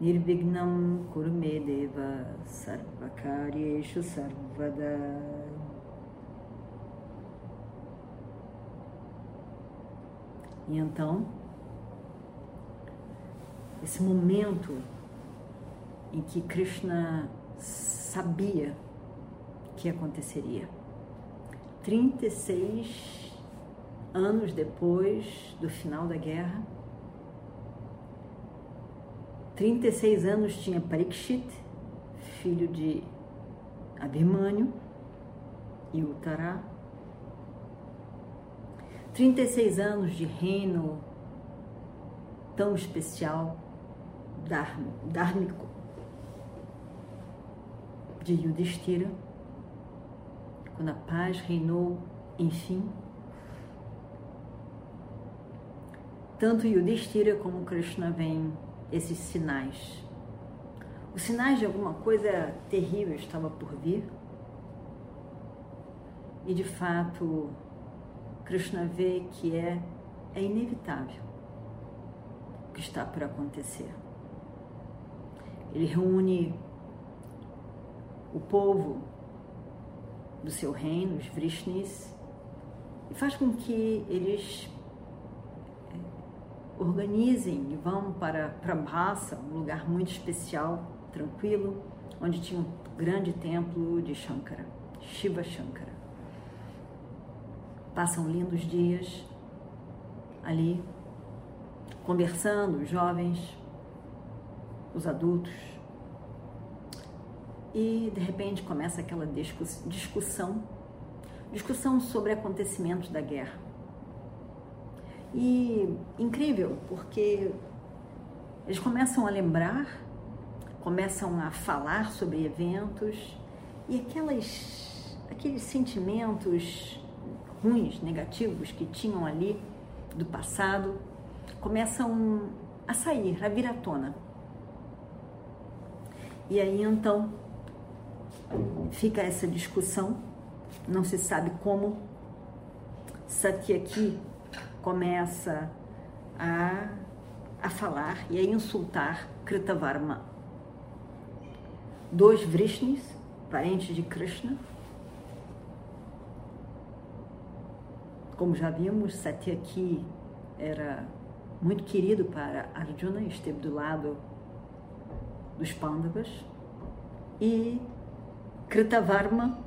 Nirvignam Kurumedeva Sarvakaryeshu Sarvada E então, esse momento em que Krishna sabia que aconteceria. 36 anos depois do final da guerra, 36 anos tinha Parikshit, filho de Abhimanyu e Uttara. 36 anos de reino tão especial, dármico, de Yudhishthira, quando a paz reinou, enfim. Tanto Yudhishthira como Krishna veem esses sinais. Os sinais de alguma coisa terrível estava por vir. E de fato, Krishna vê que é, é inevitável o que está por acontecer. Ele reúne o povo do seu reino, os Vrishnis, e faz com que eles organizem e vão para Prabhasa, um lugar muito especial, tranquilo, onde tinha um grande templo de Shankara, Shiva Shankara passam lindos dias ali, conversando, os jovens, os adultos. E de repente começa aquela discussão, discussão sobre acontecimentos da guerra. E incrível, porque eles começam a lembrar, começam a falar sobre eventos e aquelas, aqueles sentimentos ruins, negativos que tinham ali do passado, começam a sair, a vir à tona. E aí então fica essa discussão, não se sabe como. Satyaki começa a, a falar e a insultar Kritavarma. Dois Vrishnis, parentes de Krishna, Como já vimos, Satyaki era muito querido para Arjuna, esteve do lado dos Pandavas, e Kritavarma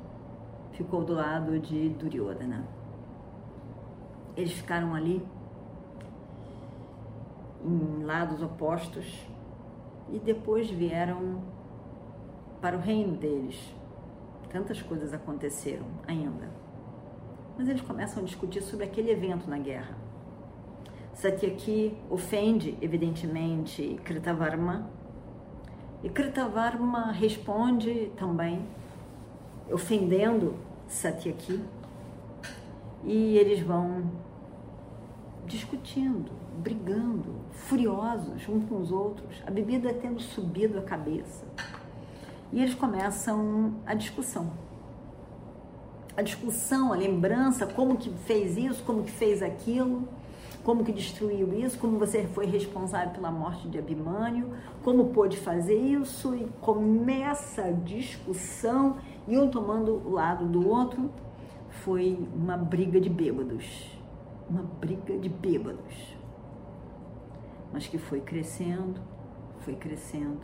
ficou do lado de Duryodhana. Eles ficaram ali em lados opostos e depois vieram para o reino deles. Tantas coisas aconteceram ainda mas eles começam a discutir sobre aquele evento na guerra. Satyaki ofende, evidentemente, Kritavarma, e Kritavarma responde também, ofendendo Satyaki, e eles vão discutindo, brigando, furiosos uns com os outros, a bebida tendo subido a cabeça. E eles começam a discussão a discussão, a lembrança, como que fez isso, como que fez aquilo, como que destruiu isso, como você foi responsável pela morte de Abimânio, como pôde fazer isso, e começa a discussão, e um tomando o lado do outro, foi uma briga de bêbados, uma briga de bêbados, mas que foi crescendo, foi crescendo,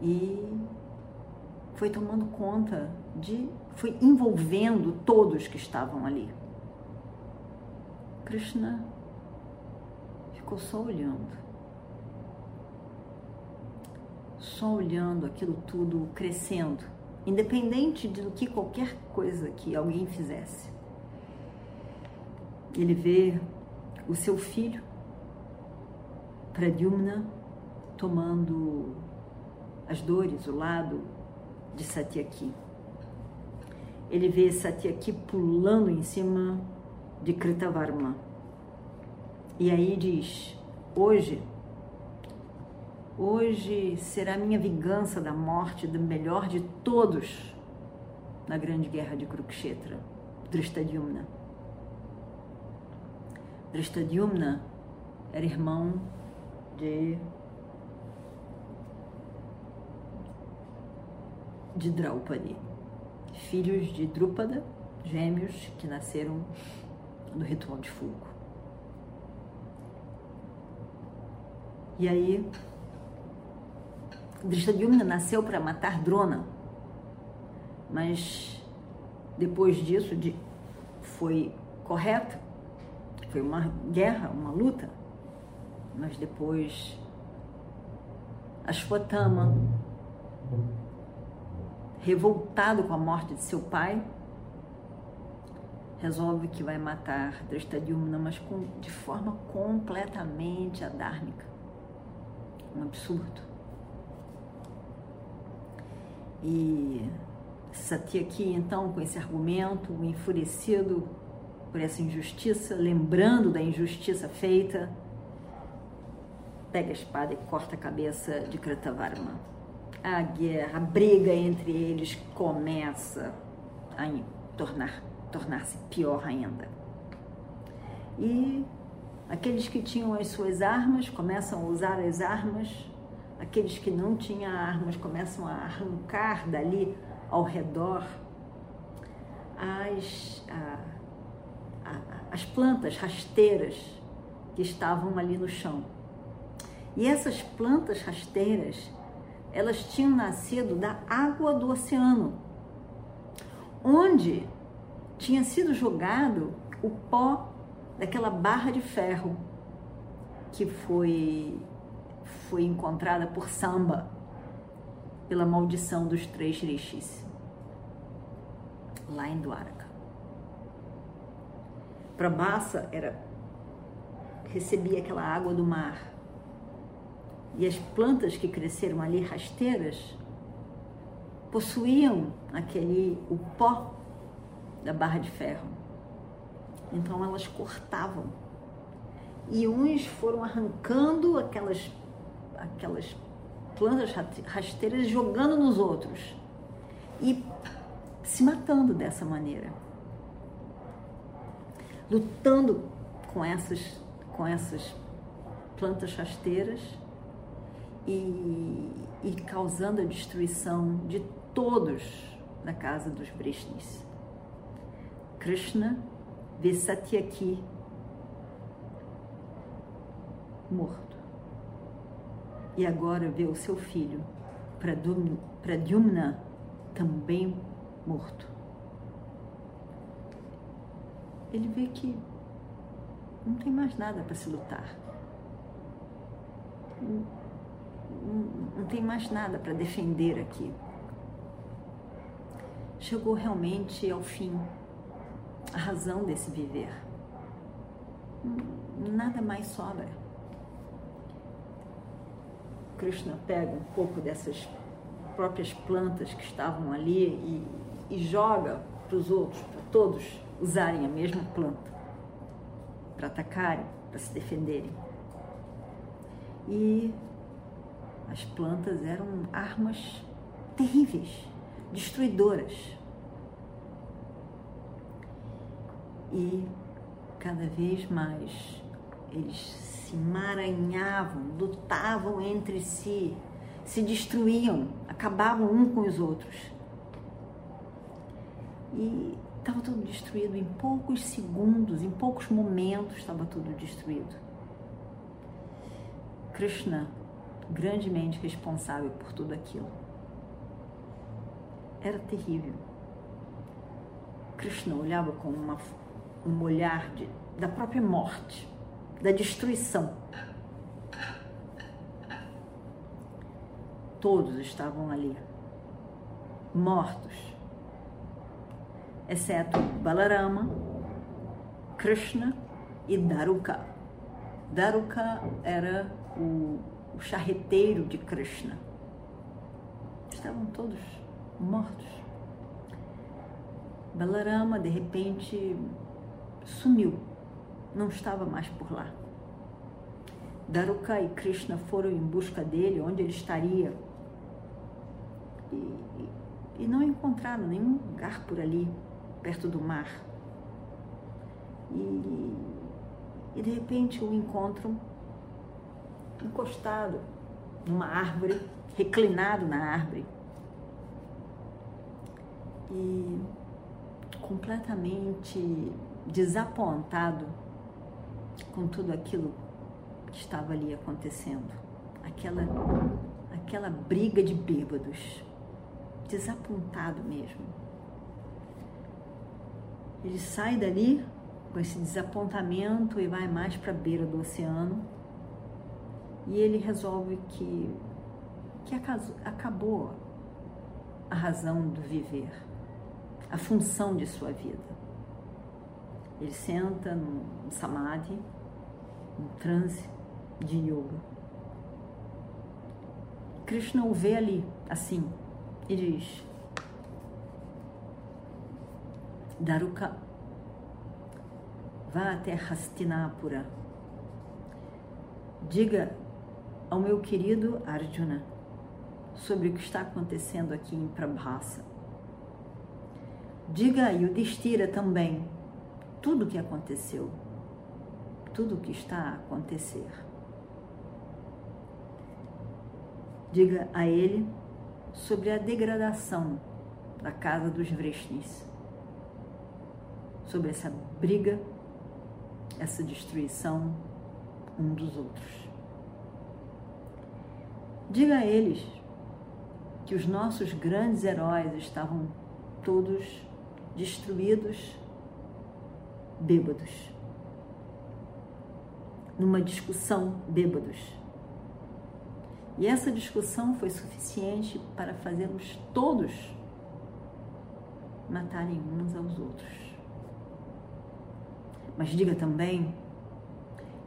e foi tomando conta de, foi envolvendo todos que estavam ali. Krishna ficou só olhando. Só olhando aquilo tudo crescendo, independente do que qualquer coisa que alguém fizesse. Ele vê o seu filho, Pradyumna, tomando as dores, o lado de Satyaki. Ele vê Satyaki pulando em cima de Kritavarma. E aí diz: Hoje, hoje será minha vingança da morte do melhor de todos na grande guerra de Kurukshetra, Drishtadyumna. Drishtadyumna era irmão de de Draupadi, filhos de Drupada, gêmeos que nasceram no ritual de fogo. E aí, Drishtadyumna nasceu para matar Drona, mas depois disso de, foi correto, foi uma guerra, uma luta, mas depois Ashwatthama, revoltado com a morte de seu pai, resolve que vai matar Drishtadyumna, mas com, de forma completamente adármica. Um absurdo. E Satyaki, então, com esse argumento, enfurecido por essa injustiça, lembrando da injustiça feita, pega a espada e corta a cabeça de Kratavarma. A guerra, a briga entre eles começa a tornar, tornar-se pior ainda. E aqueles que tinham as suas armas começam a usar as armas, aqueles que não tinham armas começam a arrancar dali ao redor as, a, a, as plantas rasteiras que estavam ali no chão. E essas plantas rasteiras, elas tinham nascido da água do oceano, onde tinha sido jogado o pó daquela barra de ferro que foi foi encontrada por Samba pela maldição dos três rishis lá em Dwarka. Prabhasa era recebia aquela água do mar e as plantas que cresceram ali rasteiras possuíam aquele o pó da barra de ferro. Então elas cortavam. E uns foram arrancando aquelas aquelas plantas rasteiras jogando nos outros e se matando dessa maneira. Lutando com essas com essas plantas rasteiras e, e causando a destruição de todos na casa dos Brishnis. Krishna vê Satyaki morto. E agora vê o seu filho, Pradyumna, também morto. Ele vê que não tem mais nada para se lutar não tem mais nada para defender aqui. Chegou realmente ao fim, a razão desse viver. Nada mais sobra. Krishna pega um pouco dessas próprias plantas que estavam ali e, e joga para os outros, para todos usarem a mesma planta, para atacarem, para se defenderem. E as plantas eram armas terríveis, destruidoras. E cada vez mais eles se emaranhavam, lutavam entre si, se destruíam, acabavam um com os outros. E estava tudo destruído em poucos segundos, em poucos momentos estava tudo destruído. Krishna grandemente responsável por tudo aquilo. Era terrível. Krishna olhava com uma, um olhar de, da própria morte, da destruição. Todos estavam ali, mortos, exceto Balarama, Krishna e Daruka. Daruka era o o charreteiro de Krishna. estavam todos mortos. Balarama, de repente, sumiu, não estava mais por lá. Daruka e Krishna foram em busca dele, onde ele estaria, e, e, não encontraram nenhum lugar por ali, perto do mar. E, e de repente o encontram encostado numa árvore, reclinado na árvore. E completamente desapontado com tudo aquilo que estava ali acontecendo. Aquela, aquela briga de bêbados. Desapontado mesmo. Ele sai dali com esse desapontamento e vai mais para a beira do oceano. E ele resolve que, que acabou a razão do viver, a função de sua vida. Ele senta no samadhi, no transe de yoga. Krishna o vê ali, assim, e diz: Daruka, vá até Hastinapura. Diga ao meu querido Arjuna sobre o que está acontecendo aqui em Prabhasa. Diga a Yudhishthira também tudo o que aconteceu, tudo o que está a acontecer. Diga a ele sobre a degradação da casa dos Vrishnis, sobre essa briga, essa destruição um dos outros. Diga a eles que os nossos grandes heróis estavam todos destruídos bêbados. Numa discussão, bêbados. E essa discussão foi suficiente para fazermos todos matarem uns aos outros. Mas diga também,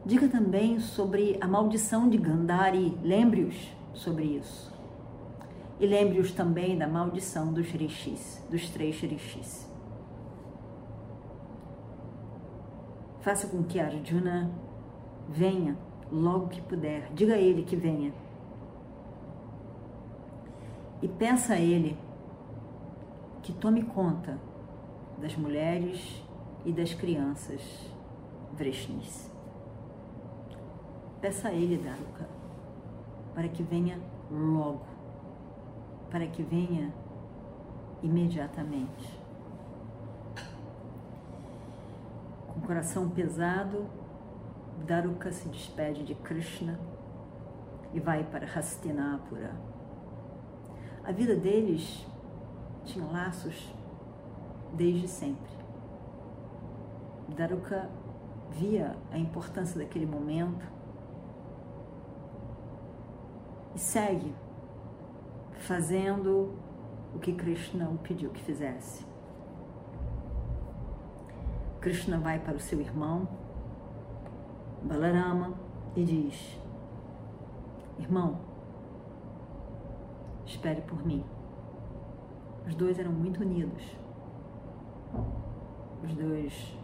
diga também sobre a maldição de Gandhari, lembre-os sobre isso. E lembre-os também da maldição dos rishis, dos três rishis. Faça com que Arjuna venha logo que puder. Diga a ele que venha. E peça a ele que tome conta das mulheres e das crianças Vrishnis. Peça a ele, Daruka, para que venha logo, para que venha imediatamente. Com o coração pesado, Daruka se despede de Krishna e vai para Hastinapura. A vida deles tinha laços desde sempre. Daruka via a importância daquele momento e segue fazendo o que Krishna o pediu que fizesse. Krishna vai para o seu irmão, Balarama, e diz: Irmão, espere por mim. Os dois eram muito unidos. Os dois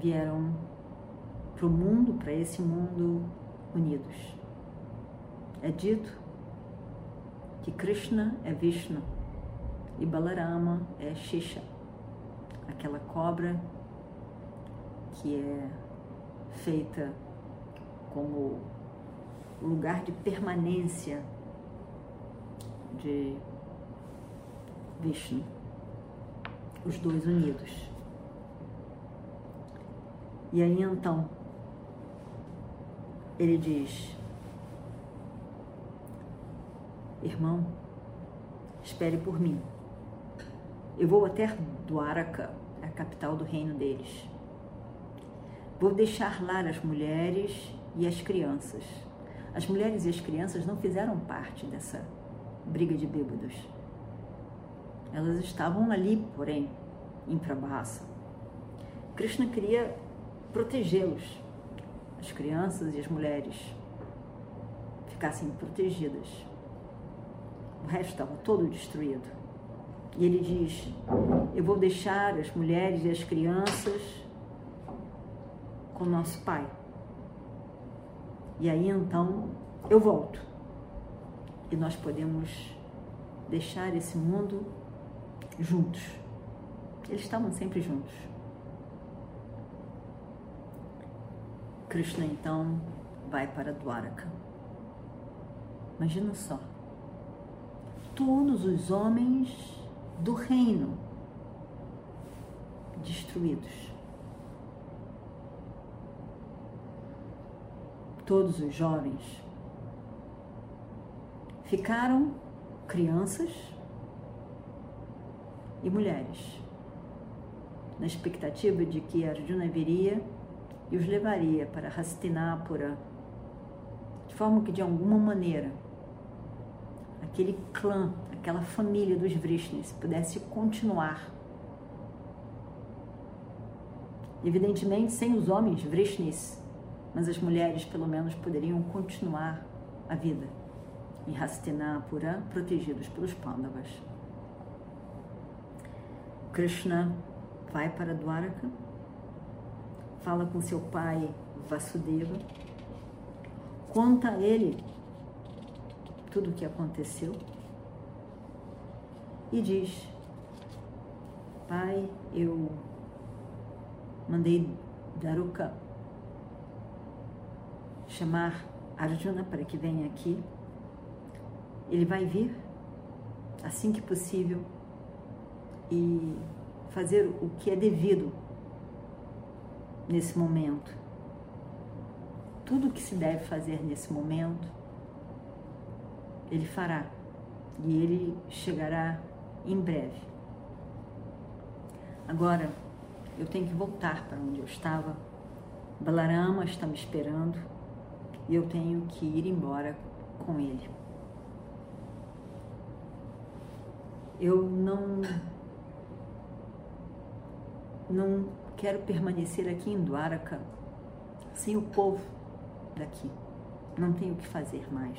vieram para o mundo, para esse mundo, unidos. É dito que Krishna é Vishnu e Balarama é Shisha, aquela cobra que é feita como lugar de permanência de Vishnu, os dois unidos. E aí então ele diz: Irmão, espere por mim. Eu vou até Dwaraka, a capital do reino deles. Vou deixar lá as mulheres e as crianças. As mulheres e as crianças não fizeram parte dessa briga de bêbados. Elas estavam ali, porém, em Prabhasa. Krishna queria protegê-los, as crianças e as mulheres ficassem protegidas. o resto estava todo destruído. E ele diz: Eu vou deixar as mulheres e as crianças com nosso pai. E aí então eu volto. E nós podemos deixar esse mundo juntos. Eles estavam sempre juntos. Krishna então vai para Dwaraka. Imagina só. Todos os homens do reino destruídos. Todos os jovens ficaram crianças e mulheres, na expectativa de que Arjuna viria e os levaria para Hastinapura, de forma que de alguma maneira aquele clã, aquela família dos Vrishnis pudesse continuar. Evidentemente sem os homens Vrishnis, mas as mulheres pelo menos poderiam continuar a vida em Hastinapura, protegidos pelos Pandavas. Krishna vai para Dwaraka, fala com seu pai Vasudeva, conta a ele tudo o que aconteceu e diz: Pai, eu mandei Daruka chamar Arjuna para que venha aqui. Ele vai vir assim que possível e fazer o que é devido nesse momento. Tudo o que se deve fazer nesse momento, ele fará e ele chegará em breve. Agora, eu tenho que voltar para onde eu estava. Balarama está me esperando e eu tenho que ir embora com ele. Eu não não quero permanecer aqui em Dwaraka sem o povo daqui. Não tenho o que fazer mais.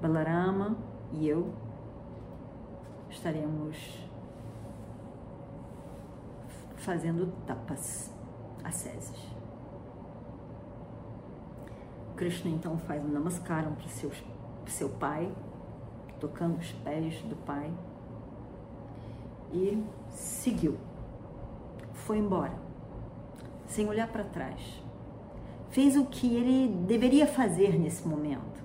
Balarama e eu estaremos fazendo tapas, asceses. Krishna então faz um namaskaram para o seu pai, tocando os pés do pai e seguiu. Foi embora, sem olhar para trás. Fez o que ele deveria fazer nesse momento,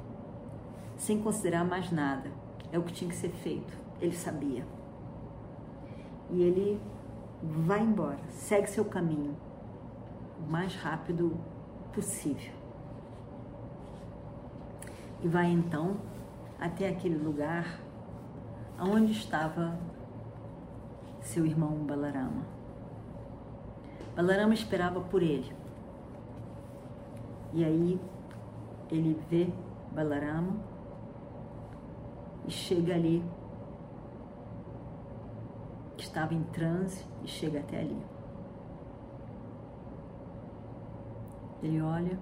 sem considerar mais nada. É o que tinha que ser feito, ele sabia. E ele vai embora, segue seu caminho o mais rápido possível. E vai então até aquele lugar onde estava seu irmão Balarama. Balarama esperava por ele. E aí ele vê Balarama e chega ali, estava em transe e chega até ali. Ele olha,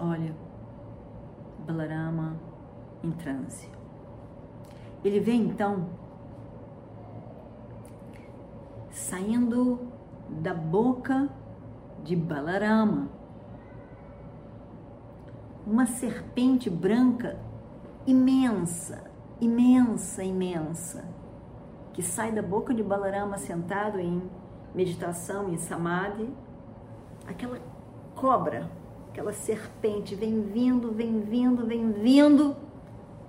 olha, Balarama em transe. Ele vê então saindo da boca de Balarama uma serpente branca imensa, imensa, imensa, que sai da boca de Balarama sentado em meditação, em samadhi, aquela cobra, aquela serpente vem vindo, vem vindo, vem vindo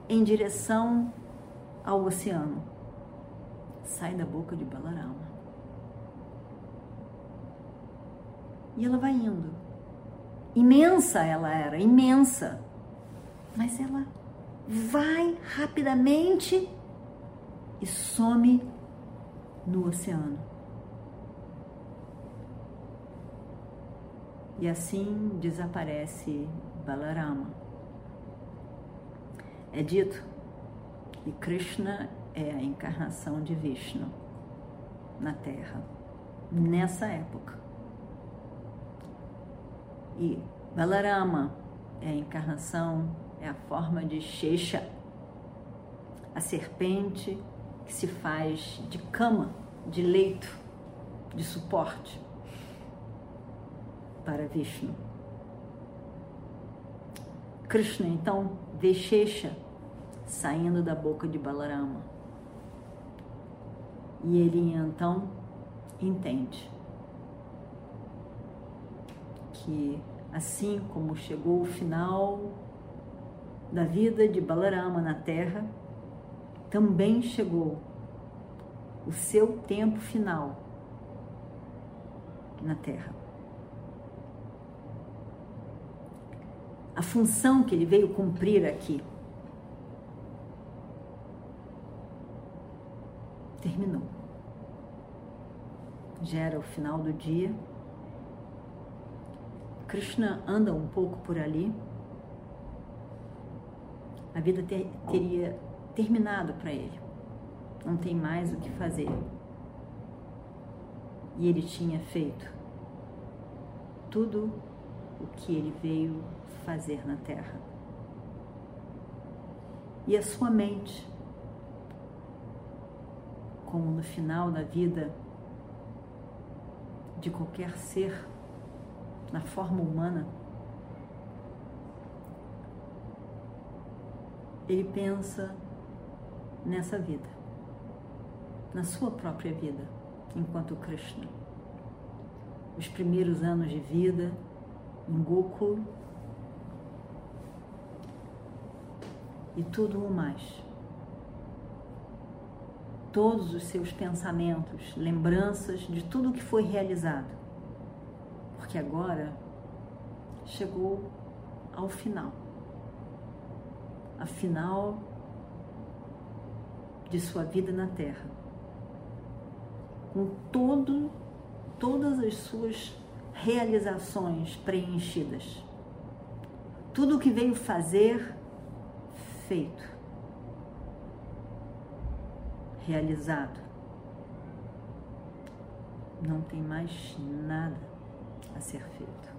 em direção ao oceano. Sai da boca de Balarama. E ela vai indo. Imensa ela era, imensa. Mas ela vai rapidamente e some no oceano. E assim desaparece Balarama. É dito e Krishna é a encarnação de Vishnu na Terra, nessa época. E Balarama é a encarnação, é a forma de Shesha, a serpente que se faz de cama, de leito, de suporte para Vishnu. Krishna então Shesha saindo da boca de Balarama. E ele então entende que assim como chegou o final da vida de Balarama na Terra, também chegou o seu tempo final na Terra. A função que ele veio cumprir aqui terminou. Já era o final do dia. Krishna anda um pouco por ali. A vida ter, teria terminado para ele. Não tem mais o que fazer. E ele tinha feito tudo o que ele veio fazer na Terra. E a sua mente como no final da vida de qualquer ser na forma humana, ele pensa nessa vida, na sua própria vida, enquanto Krishna. Os primeiros anos de vida em Gokul e tudo o mais todos os seus pensamentos, lembranças de tudo o que foi realizado. Porque agora chegou ao final. A final de sua vida na Terra. Com todo, todas as suas realizações preenchidas. Tudo o que veio fazer, feito realizado. Não tem mais nada a ser feito.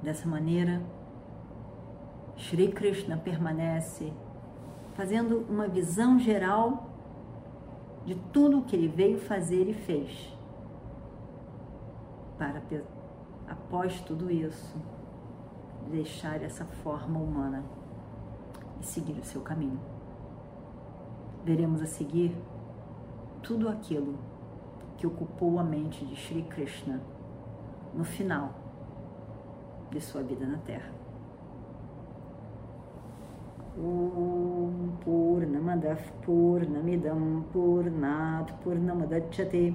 Dessa maneira, Shri Krishna permanece fazendo uma visão geral de tudo o que ele veio fazer e fez. Para, após tudo isso, deixar essa forma humana e seguir o seu caminho veremos a seguir tudo aquilo que ocupou a mente de Sri Krishna no final de sua vida na Terra. Om Purnamadav Purnamidam Purnat Purnamadachyate